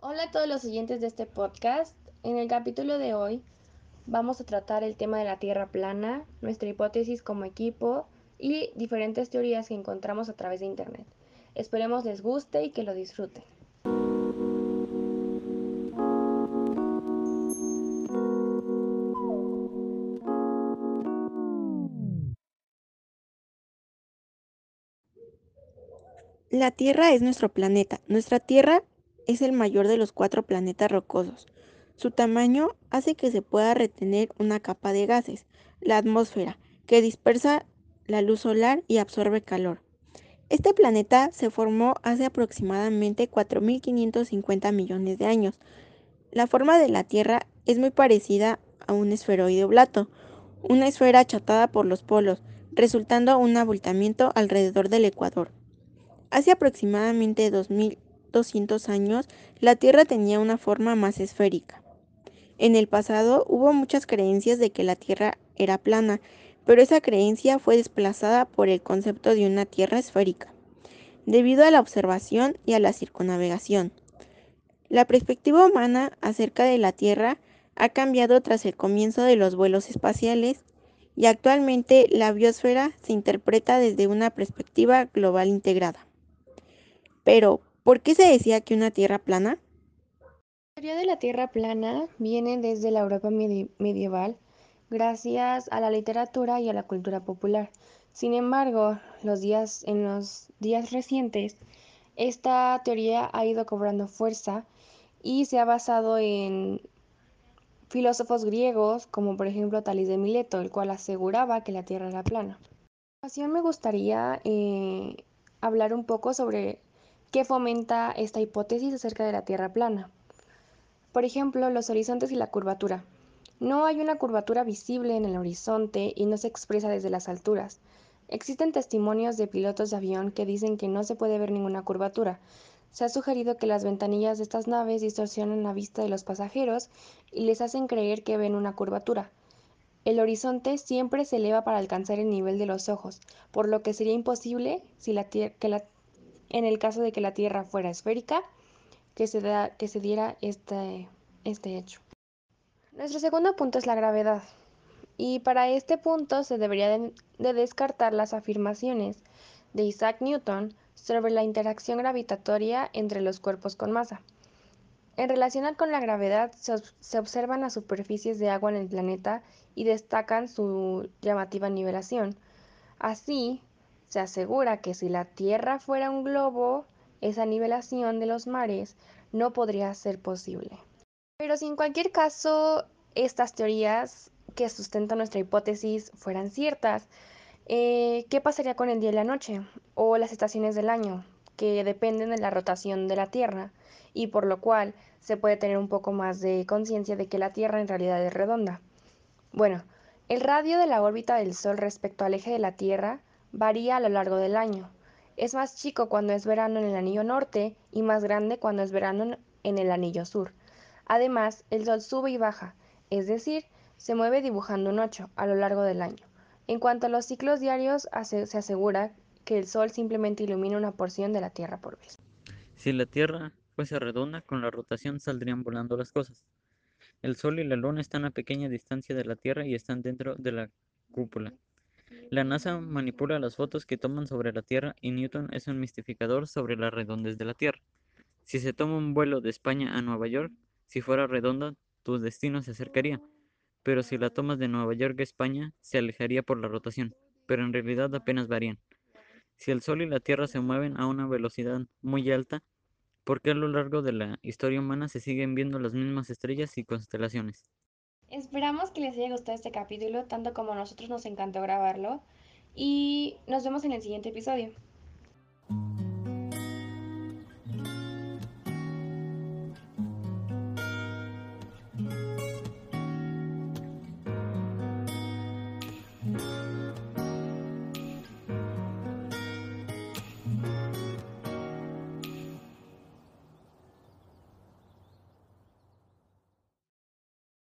Hola a todos los oyentes de este podcast. En el capítulo de hoy vamos a tratar el tema de la Tierra plana, nuestra hipótesis como equipo y diferentes teorías que encontramos a través de Internet. Esperemos les guste y que lo disfruten. La Tierra es nuestro planeta. Nuestra Tierra es el mayor de los cuatro planetas rocosos. Su tamaño hace que se pueda retener una capa de gases, la atmósfera, que dispersa la luz solar y absorbe calor. Este planeta se formó hace aproximadamente 4.550 millones de años. La forma de la Tierra es muy parecida a un esferoide oblato, una esfera achatada por los polos, resultando un abultamiento alrededor del ecuador. Hace aproximadamente 2200 años, la Tierra tenía una forma más esférica. En el pasado hubo muchas creencias de que la Tierra era plana, pero esa creencia fue desplazada por el concepto de una Tierra esférica, debido a la observación y a la circunnavegación. La perspectiva humana acerca de la Tierra ha cambiado tras el comienzo de los vuelos espaciales y actualmente la biosfera se interpreta desde una perspectiva global integrada. Pero, ¿por qué se decía que una tierra plana? La teoría de la tierra plana viene desde la Europa medieval gracias a la literatura y a la cultura popular. Sin embargo, los días, en los días recientes, esta teoría ha ido cobrando fuerza y se ha basado en filósofos griegos, como por ejemplo Talís de Mileto, el cual aseguraba que la Tierra era plana. A continuación me gustaría eh, hablar un poco sobre ¿Qué fomenta esta hipótesis acerca de la Tierra plana. Por ejemplo, los horizontes y la curvatura. No hay una curvatura visible en el horizonte y no se expresa desde las alturas. Existen testimonios de pilotos de avión que dicen que no se puede ver ninguna curvatura. Se ha sugerido que las ventanillas de estas naves distorsionan la vista de los pasajeros y les hacen creer que ven una curvatura. El horizonte siempre se eleva para alcanzar el nivel de los ojos, por lo que sería imposible si la que la en el caso de que la Tierra fuera esférica, que se, da, que se diera este, este hecho. Nuestro segundo punto es la gravedad. Y para este punto se debería de, descartar las afirmaciones de Isaac Newton sobre la interacción gravitatoria entre los cuerpos con masa. En relación con la gravedad, se, se, observan las superficies de agua en el planeta y destacan su llamativa nivelación. Así, se asegura que si la Tierra fuera un globo, esa nivelación de los mares no podría ser posible. Pero si en cualquier caso estas teorías que sustentan nuestra hipótesis fueran ciertas, eh, ¿qué pasaría con el día y la noche? O las estaciones del año, que dependen de la rotación de la Tierra, y por lo cual se puede tener un poco más de conciencia de que la Tierra en realidad es redonda. Bueno, el radio de la órbita del Sol respecto al eje de la Tierra varía a lo largo del año. Es más chico cuando es verano en el anillo norte y más grande cuando es verano en el anillo sur. Además, el Sol sube y baja, es decir, se mueve dibujando un 8 a lo largo del año. En cuanto a los ciclos diarios, se asegura que el Sol simplemente ilumina una porción de la Tierra por vez. Si la Tierra fuese redonda, con la rotación saldrían volando las cosas. El Sol y la Luna están a pequeña distancia de la Tierra y están dentro de la cúpula. La NASA manipula las fotos que toman sobre la Tierra y Newton es un mistificador sobre la redondez de la Tierra. Si se toma un vuelo de España a Nueva York, si fuera redonda, tu destino se acercaría, pero si la tomas de Nueva York a España, se alejaría por la rotación, pero en realidad apenas varían. Si el Sol y la Tierra se mueven a una velocidad muy alta, ¿por qué a lo largo de la historia humana se siguen viendo las mismas estrellas y constelaciones? Esperamos que les haya gustado este capítulo tanto como a nosotros nos encantó grabarlo y nos vemos en el siguiente episodio.